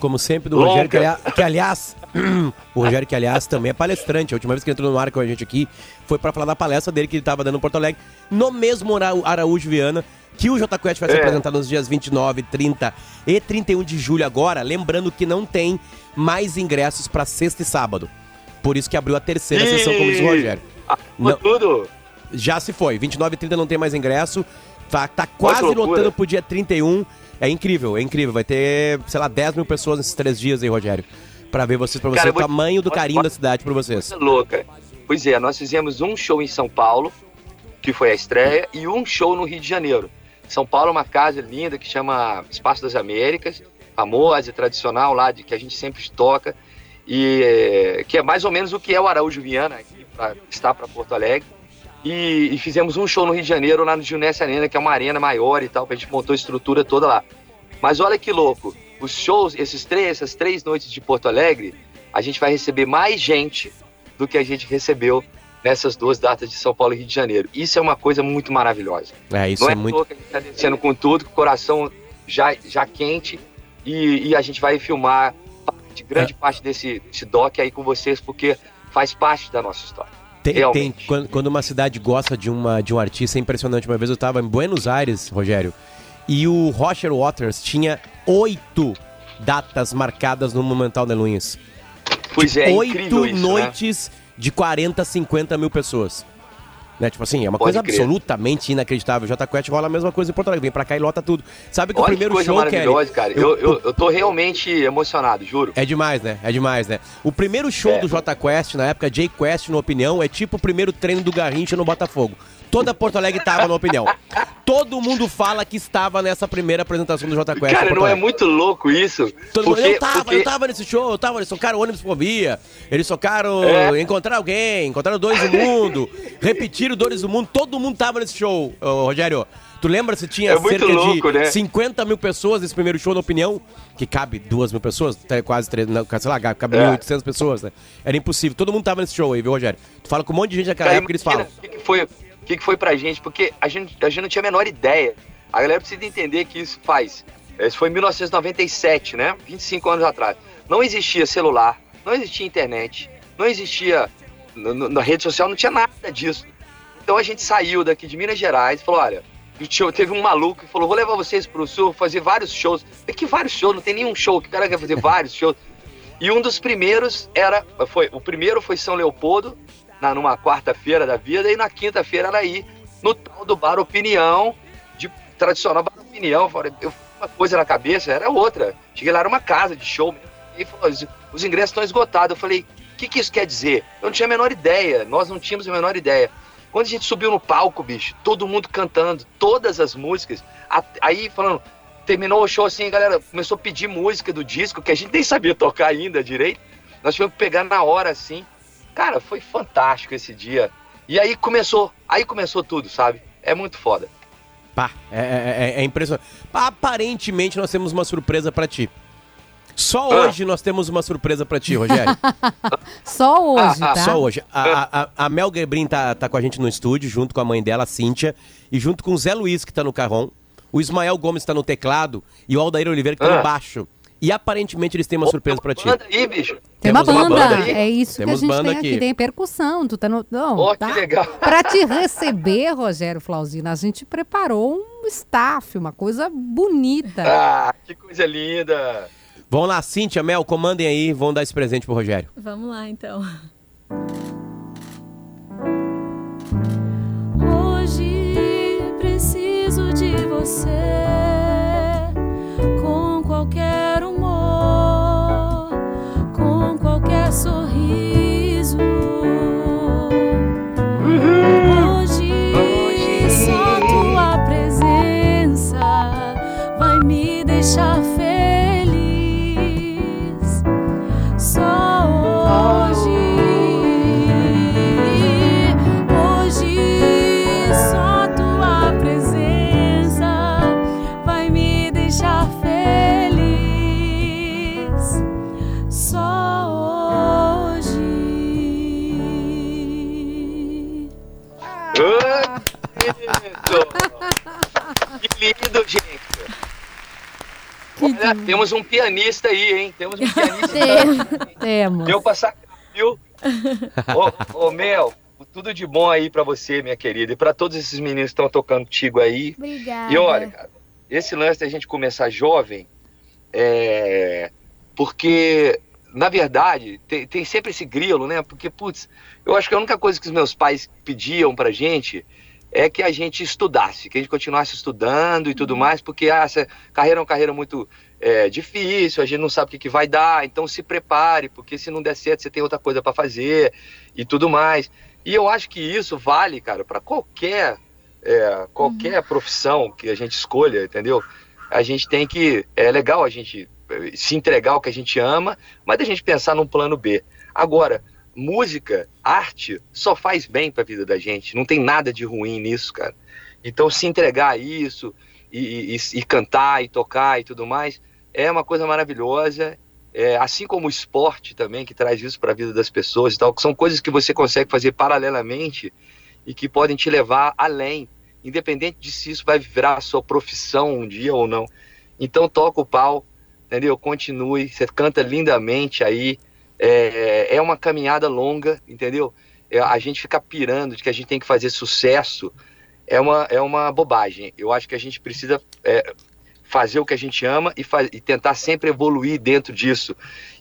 como sempre, do Longa. Rogério, que, aliás, que aliás o Rogério, que aliás também é palestrante. A última vez que ele entrou no ar com a gente aqui foi para falar da palestra dele que ele estava dando em Porto Alegre, no mesmo Araújo Viana, que o J Quest vai ser é. apresentado nos dias 29, 30 e 31 de julho agora. Lembrando que não tem mais ingressos para sexta e sábado. Por isso que abriu a terceira e... sessão, como disse o Rogério. Ah, não, tudo? Já se foi. 29 e 30 não tem mais ingresso. Tá, tá quase lotando pro dia 31. É incrível, é incrível. Vai ter, sei lá, 10 mil pessoas nesses três dias aí, Rogério. Pra ver vocês, pra você, Cara, o tamanho do carinho da cidade pra vocês. louca. Pois é, nós fizemos um show em São Paulo, que foi a estreia, e um show no Rio de Janeiro. São Paulo é uma casa linda que chama Espaço das Américas, famosa e tradicional lá, de que a gente sempre toca, e que é mais ou menos o que é o Araújo Viana, aqui pra, está para Porto Alegre. E, e, fizemos um show no Rio de Janeiro, lá no Junesse Arena, que é uma arena maior e tal, que a gente montou a estrutura toda lá. Mas olha que louco, os shows, esses três, essas três noites de Porto Alegre, a gente vai receber mais gente do que a gente recebeu nessas duas datas de São Paulo e Rio de Janeiro. Isso é uma coisa muito maravilhosa. É, isso Não é, é muito... que a gente está descendo com tudo, com o coração já, já quente e, e a gente vai filmar de grande é. parte desse, desse doc aí com vocês, porque faz parte da nossa história. Tem, tem quando, quando, uma cidade gosta de, uma, de um artista, é impressionante. Uma vez eu estava em Buenos Aires, Rogério, e o Roger Waters tinha oito datas marcadas no Monumental de Luiz. Pois é, Oito isso, noites né? de 40, 50 mil pessoas. Né? Tipo assim, é uma Pode coisa crer. absolutamente inacreditável. J Quest rola a mesma coisa em Porto Alegre. Vem pra cá e lota tudo. Sabe que Olha o primeiro que coisa show, maravilhosa, cara. Eu, eu, eu tô realmente emocionado, juro. É demais, né? É demais, né? O primeiro show é. do J Quest, na época, J Quest, na opinião, é tipo o primeiro treino do Garrincha no Botafogo. Toda Porto Alegre tava na opinião. Todo mundo fala que estava nessa primeira apresentação do J Quest. Cara, não é muito louco isso? Todo mundo, Porque- eu tava, porque- eu tava nesse show, eu tava, eles socaram ônibus por via, eles socaram É. encontrar alguém, encontraram dois do mundo, repetiram dois do mundo, todo mundo tava nesse show, ô, Rogério. Tu lembra se tinha É muito cerca louco, de né? 50 mil pessoas nesse primeiro show, na opinião, que cabe duas mil pessoas, quase três, não, sei lá, cabe É. 1.800 pessoas, né? Era impossível, todo mundo tava nesse show aí, viu, Rogério? Tu fala com um monte de gente naquela Cara, época, eles falam. Que foi, o que, que foi pra gente? Porque a gente, a gente não tinha a menor ideia. A galera precisa entender que isso faz. Isso foi em 1997, né? 25 anos atrás. Não existia celular, não existia internet, não existia. no- no- Na rede social não tinha nada disso. Então a gente saiu daqui de Minas Gerais e falou: olha, teve um maluco que falou: vou levar vocês pro sul, fazer vários shows. É que vários shows, não tem nenhum show, que o cara quer fazer vários shows. E um dos primeiros era. Foi, o primeiro foi São Leopoldo, na, numa quarta-feira da vida, e na quinta-feira era aí, no tal do Bar Opinião, de tradicional Bar Opinião. Eu uma coisa na cabeça, era outra. Cheguei lá, era uma casa de show. E falou, os, os ingressos estão esgotados. Eu falei, o que, que isso quer dizer? Eu não tinha a menor ideia, nós não tínhamos a menor ideia. Quando a gente subiu no palco, bicho, todo mundo cantando, todas as músicas, a- aí falando, terminou o show assim, a galera começou a pedir música do disco, que a gente nem sabia tocar ainda direito. Nós tivemos que pegar na hora assim. Cara, foi fantástico esse dia. E aí começou, aí começou tudo, sabe? É muito foda. Pá, é, é- é- é impressionante. Aparentemente nós temos uma surpresa pra ti. Só Ah. hoje nós temos uma surpresa pra ti, Rogério. Só hoje, tá? Só hoje. A, a- a Mel Gebrin tá, tá com a gente no estúdio, junto com a mãe dela, a Cíntia, e junto com o Zé Luiz, que tá no carrom. O Ismael Gomes tá no teclado e o Aldair Oliveira, que tá Ah. no baixo. E aparentemente eles têm uma surpresa pra ti. Manda aí, bicho. Tem uma Temos banda, aí. é isso Temos que a gente banda tem aqui. aqui. tem percussão, tu tá no... Não, Ó, tá? que legal. Pra te receber, Rogério Flauzino, a gente preparou um staff, uma coisa bonita. Ah, que coisa linda. Vamos lá, Cíntia, Mel, comandem aí, vão dar esse presente pro Rogério. Vamos lá, então. Hoje preciso de você qualquer humor, com qualquer sorriso. Hoje só tua presença vai me deixar feliz. Temos um pianista aí, hein? Temos um pianista. Temos. Deu pra sacar, viu? Ô, ô, Mel, tudo de bom aí pra você, minha querida. E pra todos esses meninos que estão tocando contigo aí. Obrigada. E olha, cara, esse lance da gente começar jovem é. Porque, na verdade, tem, tem sempre esse grilo, né? Porque, putz, eu acho que a única coisa que os meus pais pediam pra gente é que a gente estudasse, que a gente continuasse estudando e tudo mais, porque ah, essa carreira é uma carreira muito é, difícil, a gente não sabe o que, que vai dar, então se prepare, porque se não der certo, você tem outra coisa pra fazer e tudo mais. E eu acho que isso vale, cara, pra qualquer é, qualquer profissão que a gente escolha, entendeu? A gente tem que. É legal a gente eh, se entregar ao que a gente ama, mas a gente pensar num plano B. Agora, música, arte, só faz bem pra vida da gente. Não tem nada de ruim nisso, cara. Então, se entregar a isso e, e- e cantar e tocar e tudo mais é uma coisa maravilhosa. É, assim como o esporte também, que traz isso para a vida das pessoas e tal, que são coisas que você consegue fazer paralelamente e que podem te levar além, independente de se isso vai virar a sua profissão um dia ou não. Então toca o pau, entendeu? Continue, você canta lindamente aí. É, é uma caminhada longa, entendeu? É, a gente fica pirando de que a gente tem que fazer sucesso é uma, é uma bobagem. Eu acho que a gente precisa é, fazer o que a gente ama e, e tentar sempre evoluir dentro disso.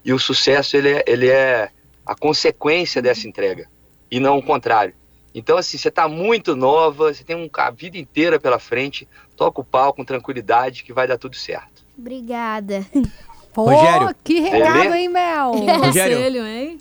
E o sucesso ele é, ele é a consequência dessa entrega e não o contrário. Então, assim, você está muito nova, você tem um, a vida inteira pela frente, toca o pau com tranquilidade que vai dar tudo certo. Obrigada. Pô, Rogério. que recado, hein, Mel? Que conselho, hein?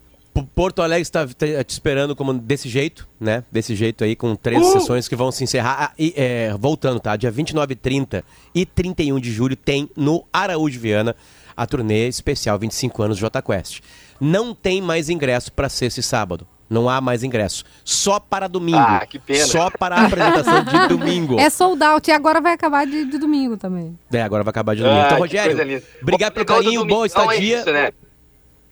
Porto Alegre está te te esperando como desse jeito, né? Desse jeito aí, com três Uh! sessões que vão se encerrar. Ah, e, é, voltando, tá? Dia 29, 30 e 31 de julho tem no Araújo Viana a turnê especial 25 anos J Quest. Não tem mais ingresso para sexta e sábado. Não há mais ingresso. Só para domingo. Ah, que pena. Só para a apresentação de domingo. É sold out e agora vai acabar de, de domingo também. É, agora vai acabar de domingo. Ah, então, Rogério, obrigado pelo carinho, boa é estadia. isso, né?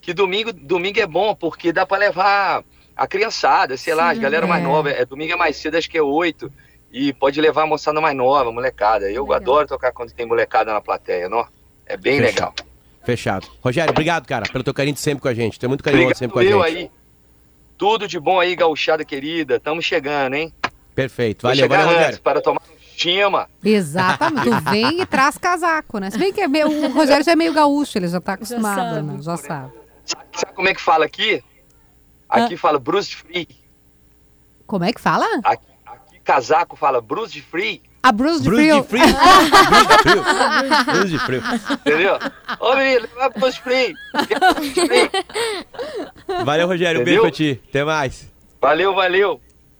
Que domingo, domingo é bom, porque dá pra levar a criançada, sei lá, as Sim, galera mais é. nova. É, domingo é mais cedo, acho que é 8. E pode levar a moçada mais nova, a molecada. Eu adoro tocar quando tem molecada na plateia, não? É bem Fechou. legal. Fechado. Rogério, obrigado, cara, pelo teu carinho de sempre com a gente. Tu é muito carinhoso Obrigado sempre com a gente. aí. Tudo de bom aí, gauchada querida. Tamo chegando, hein? Perfeito. Valeu, valeu, antes Rogério. Para tomar um estima. Exatamente. Tu vem e traz casaco, né? Se bem que é meio- o Rogério já é meio gaúcho, ele já tá acostumado, sabe. né? Já sabe. Sabe como é que fala aqui? Aqui fala Bruce Free. Como é que fala? Aqui, aqui casaco fala Bruce Free. A Bruce de Bruce de Frio. Bruce de Frio. Bruce de Frio. Entendeu? Ô, menino, leva Bruce Free. Bruce Free. Valeu, Rogério. Um beijo pra ti. Até mais. Valeu, valeu.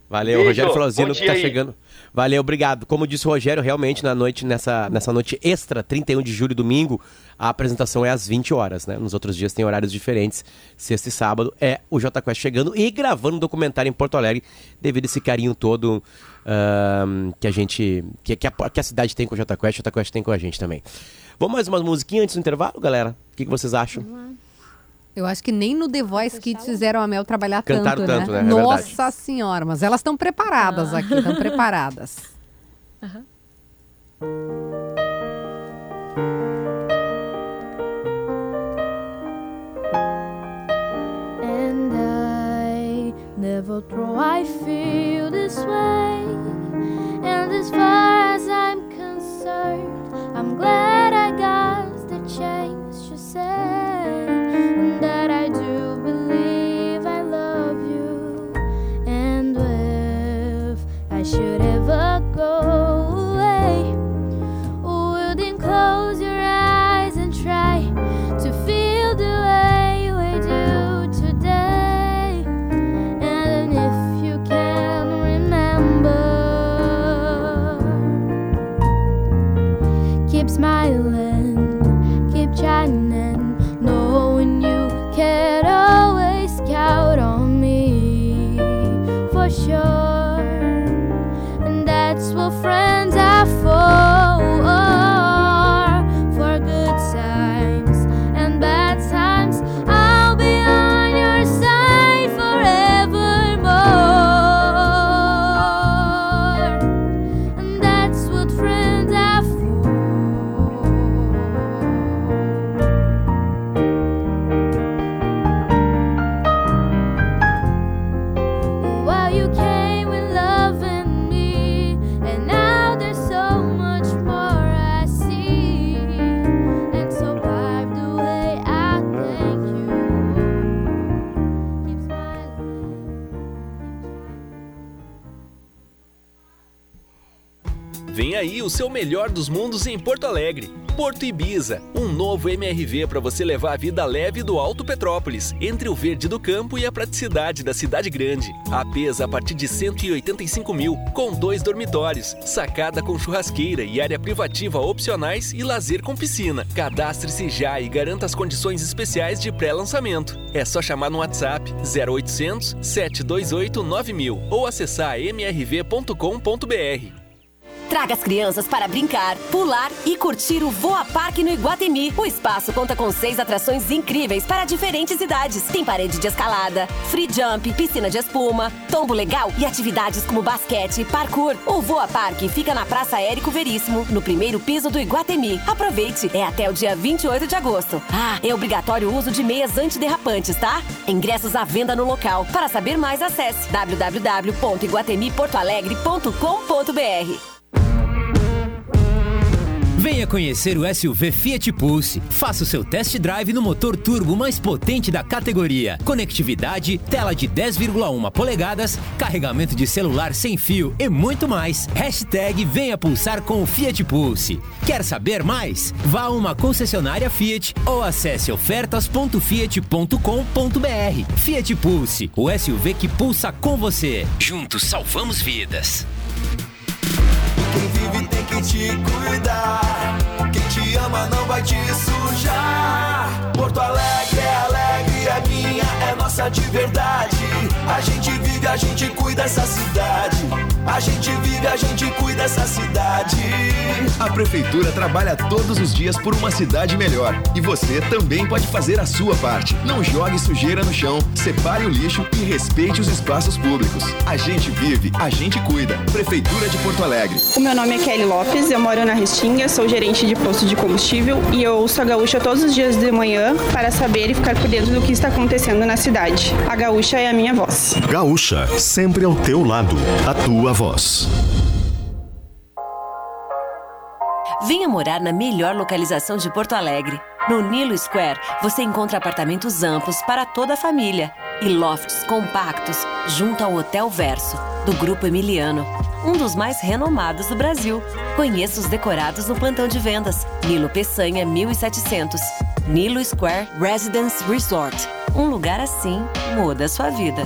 Valeu, Beijo. Rogério que tá aí. chegando. Valeu, obrigado. Como disse o Rogério, realmente na noite, nessa, nessa noite extra, 31 de julho, domingo, a apresentação é às 20 horas, né? Nos outros dias tem horários diferentes. Sexta e sábado é o J Quest chegando e gravando um documentário em Porto Alegre, devido a esse carinho todo ahn, que a gente. Que, que a, que a cidade tem com o J Quest, o J Quest tem com a gente também. Vamos mais umas musiquinhas antes do intervalo, galera? O que, que vocês acham? Eu acho que nem no The Voice Kids fizeram a Mel trabalhar Cantaram tanto, tanto, né? né? É Nossa verdade. senhora, mas elas estão preparadas aqui, estão preparadas. And I never thought I feel this way. And as far as I'm concerned, I'm glad I got the chance to say should ever go away, wouldn't close your eyes and try to feel the way we do today. And if you can remember, keep smiling, o seu melhor dos mundos em Porto Alegre. Porto Ibiza, um novo MRV para você levar a vida leve do Alto Petrópolis, entre o verde do campo e a praticidade da cidade grande. APs a partir de 185 mil, com dois dormitórios, sacada com churrasqueira e área privativa opcionais e lazer com piscina. Cadastre-se já e garanta as condições especiais de pré-lançamento. É só chamar no WhatsApp 0800 728 9000 ou acessar mrv.com.br. Traga as crianças para brincar, pular e curtir o Voa Parque no Iguatemi. O espaço conta com seis atrações incríveis para diferentes idades. Tem parede de escalada, free jump, piscina de espuma, tombo legal e atividades como basquete parkour. O Voa Parque fica na Praça Érico Veríssimo, no primeiro piso do Iguatemi. Aproveite, é até o dia 28 de agosto. Ah, é obrigatório o uso de meias antiderrapantes, tá? Ingressos à venda no local. Para saber mais, acesse www.iguatemiportoalegre.com.br. Venha conhecer o SUV Fiat Pulse. Faça o seu test drive no motor turbo mais potente da categoria. Conectividade, tela de 10,1 polegadas, carregamento de celular sem fio e muito mais. Hashtag Venha Pulsar com o Fiat Pulse. Quer saber mais? Vá a uma concessionária Fiat ou acesse ofertas.fiat.com.br. Fiat Pulse, o SUV que pulsa com você. Juntos salvamos vidas. Vive tem que te cuidar. Quem te ama não vai te sujar. Porto Alegre é alegre, é minha, é nossa de verdade. A gente vive, a gente cuida dessa cidade. A gente vive, a gente cuida dessa cidade. A Prefeitura trabalha todos os dias por uma cidade melhor. E você também pode fazer a sua parte. Não jogue sujeira no chão, separe o lixo e respeite os espaços públicos. A gente vive, a gente cuida. Prefeitura de Porto Alegre. O meu nome é Kelly Lopes, eu moro na Restinga, sou gerente de posto de combustível e eu ouço a Gaúcha todos os dias de manhã para saber e ficar por dentro do que está acontecendo na cidade. A Gaúcha é a minha voz. Gaúcha, sempre ao teu lado. A tua voz. Venha morar na melhor localização de Porto Alegre. No Nilo Square, você encontra apartamentos amplos para toda a família e lofts compactos junto ao Hotel Verso, do Grupo Emiliano, um dos mais renomados do Brasil. Conheça os decorados no plantão de vendas. Nilo Peçanha 1700. Nilo Square Residence Resort. Um lugar assim muda a sua vida.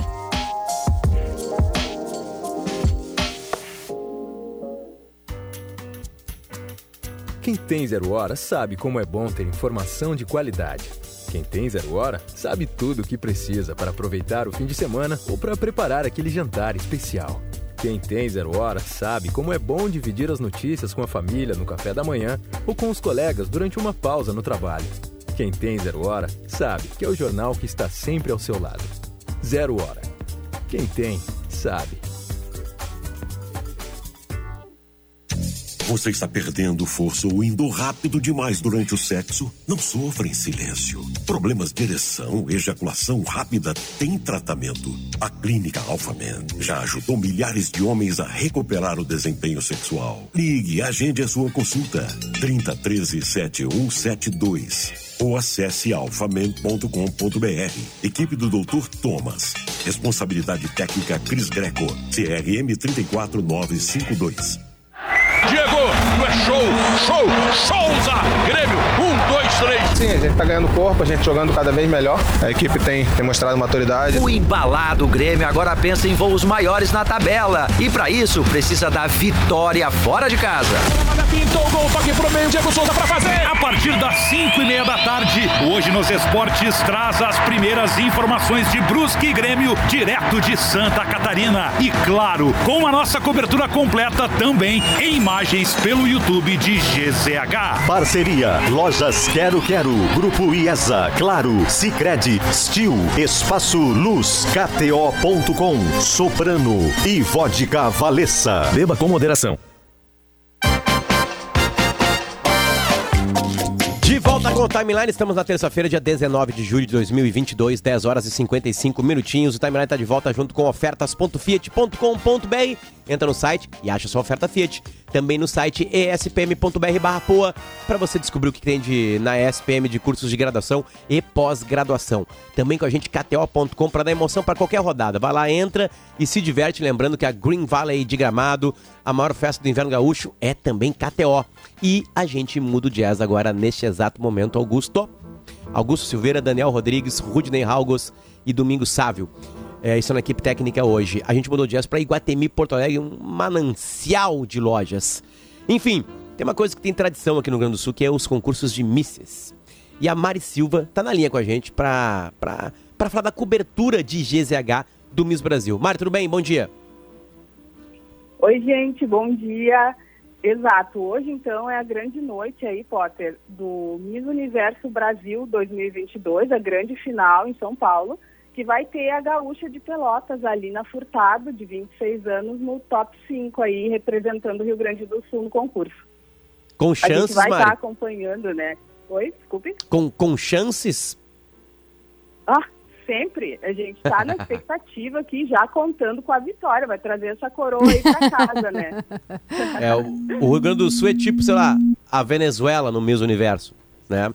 Quem tem Zero Hora sabe como é bom ter informação de qualidade. Quem tem Zero Hora sabe tudo o que precisa para aproveitar o fim de semana ou para preparar aquele jantar especial. Quem tem Zero Hora sabe como é bom dividir as notícias com a família no café da manhã ou com os colegas durante uma pausa no trabalho. Quem tem Zero Hora sabe que é o jornal que está sempre ao seu lado. Zero Hora. Quem tem, sabe. Você está perdendo força ou indo rápido demais durante o sexo? Não sofra em silêncio. Problemas de ereção, ejaculação rápida tem tratamento. A Clínica Alphaman já ajudou milhares de homens a recuperar o desempenho sexual. Ligue agende a sua consulta. 30 13 7172 ou acesse alfaman.com.br. Equipe do Dr. Thomas. Responsabilidade técnica Cris Greco. CRM 34952. Diego, é show, show, Souza, Grêmio, um, dois, três. Sim, a gente tá ganhando corpo, a gente jogando cada vez melhor. A equipe tem, tem mostrado maturidade. O embalado Grêmio agora pensa em voos maiores na tabela. E para isso, precisa da vitória fora de casa. Pintou o gol, toque pro meio, Diego Souza pra fazer. A partir das cinco e meia da tarde, hoje nos esportes traz as primeiras informações de Brusque e Grêmio, direto de Santa Catarina. E claro, com a nossa cobertura completa também em imagens pelo YouTube de GZH. Parceria Lojas Quero Quero, Grupo IESA, Claro, Sicredi, Stil, Espaço Luz, KTO.com, Soprano e Vodka Valessa. Beba com moderação. De volta com o Timeline, estamos na terça-feira, dia 19 de julho de 2022, 10 horas e 55 minutinhos. O Timeline está de volta junto com ofertas.fiat.com.br. Entra no site e acha sua oferta Fiat. Também no site espm.br barra poa para você descobrir o que tem de, na ESPM de cursos de graduação e pós-graduação. Também com a gente kto.com para dar emoção para qualquer rodada. Vai lá, entra e se diverte, lembrando que a Green Valley de Gramado, a maior festa do inverno gaúcho, é também KTO. E a gente muda o jazz agora neste exato momento, Augusto. Augusto Silveira, Daniel Rodrigues, Rudney Halgos e Domingos Sávio. É, estão na equipe técnica hoje. A gente mudou jazz para Iguatemi, Porto Alegre, um manancial de lojas. Enfim, tem uma coisa que tem tradição aqui no Rio Grande do Sul, que é os concursos de Misses. E a Mari Silva tá na linha com a gente para falar da cobertura de GZH do Miss Brasil. Mari, tudo bem? Bom dia. Oi, gente, bom dia. Exato, hoje então é a grande noite aí, Potter, do Miss Universo Brasil 2022, a grande final em São Paulo, que vai ter a gaúcha de Pelotas, a Alina Furtado, de 26 anos, no top 5 aí, representando o Rio Grande do Sul no concurso. Com a gente chances, vai estar Mari? acompanhando, né? Oi, desculpe. Com, com chances? Ah, sempre. A gente está na expectativa aqui, já contando com a vitória. Vai trazer essa coroa aí para casa, né? É, o, o Rio Grande do Sul é tipo, sei lá, a Venezuela no Miss Universo, né?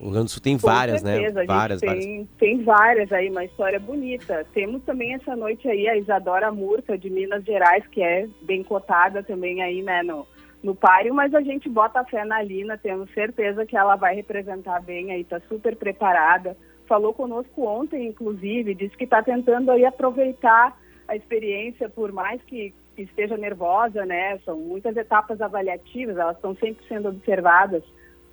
O Rio Grande do Sul tem várias, certeza, né? a gente Várias, tem, várias. Tem várias aí, uma história bonita. Temos também essa noite aí a Isadora Murta, de Minas Gerais, que é bem cotada também aí, né, no, no páreo, mas a gente bota a fé na Lina, temos certeza que ela vai representar bem aí, tá super preparada. Falou conosco ontem, inclusive, disse que está tentando aí aproveitar a experiência, por mais que esteja nervosa, né? São muitas etapas avaliativas, elas estão sempre sendo observadas,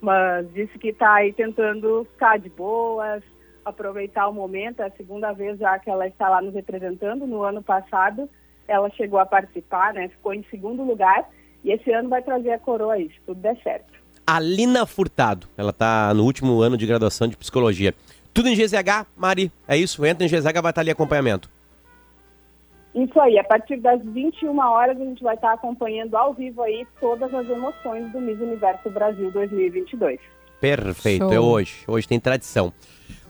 mas disse que está aí tentando ficar de boas, aproveitar o momento. É a segunda vez já que ela está lá nos representando. No ano passado, ela chegou a participar, né? Ficou em segundo lugar e esse ano vai trazer a coroa aí, se tudo der certo. Alina Furtado, ela tá no último ano de graduação de psicologia. Tudo em GZH, Mari, é isso? Entra em GZH, vai estar ali acompanhamento. Isso aí, a partir das 21 horas a gente vai estar acompanhando ao vivo aí todas as emoções do Miss Universo Brasil 2022. Perfeito, Show. é hoje. Hoje tem tradição.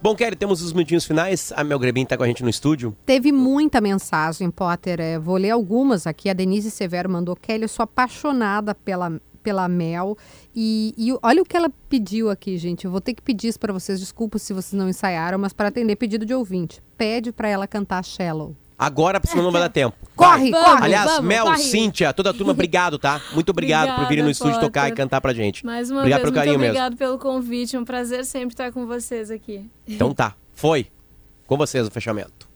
Bom, Kelly, temos os minutinhos finais. A Mel Grebin tá com a gente no estúdio. Teve muita mensagem, Potter. É, vou ler algumas aqui. A Denise Severo mandou: Kelly, eu sou apaixonada pela, pela Mel. E, e olha o que ela pediu aqui, gente. Eu vou ter que pedir isso para vocês. Desculpa se vocês não ensaiaram, mas para atender pedido de ouvinte. Pede para ela cantar Shallow. Agora, senão não vai dar tempo. Corre, Vai. corre, Aliás, vamos, Mel, corre. Cíntia, toda a turma, obrigado, tá? Muito obrigado por virem no estúdio Obrigada, tocar e Potter. cantar pra gente. Mais uma obrigado vez, pelo muito carinho mesmo. obrigado pelo convite. É um prazer sempre estar com vocês aqui. Então tá, foi. Com vocês o fechamento.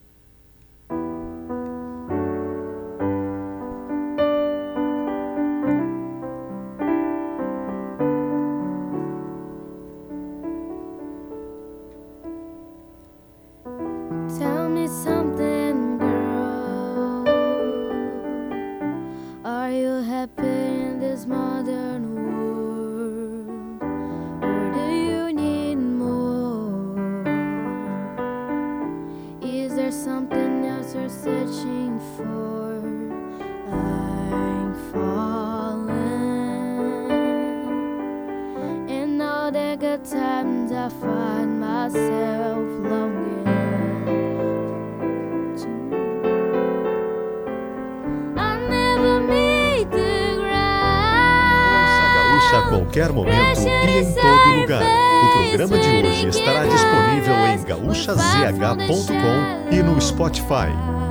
Spotify.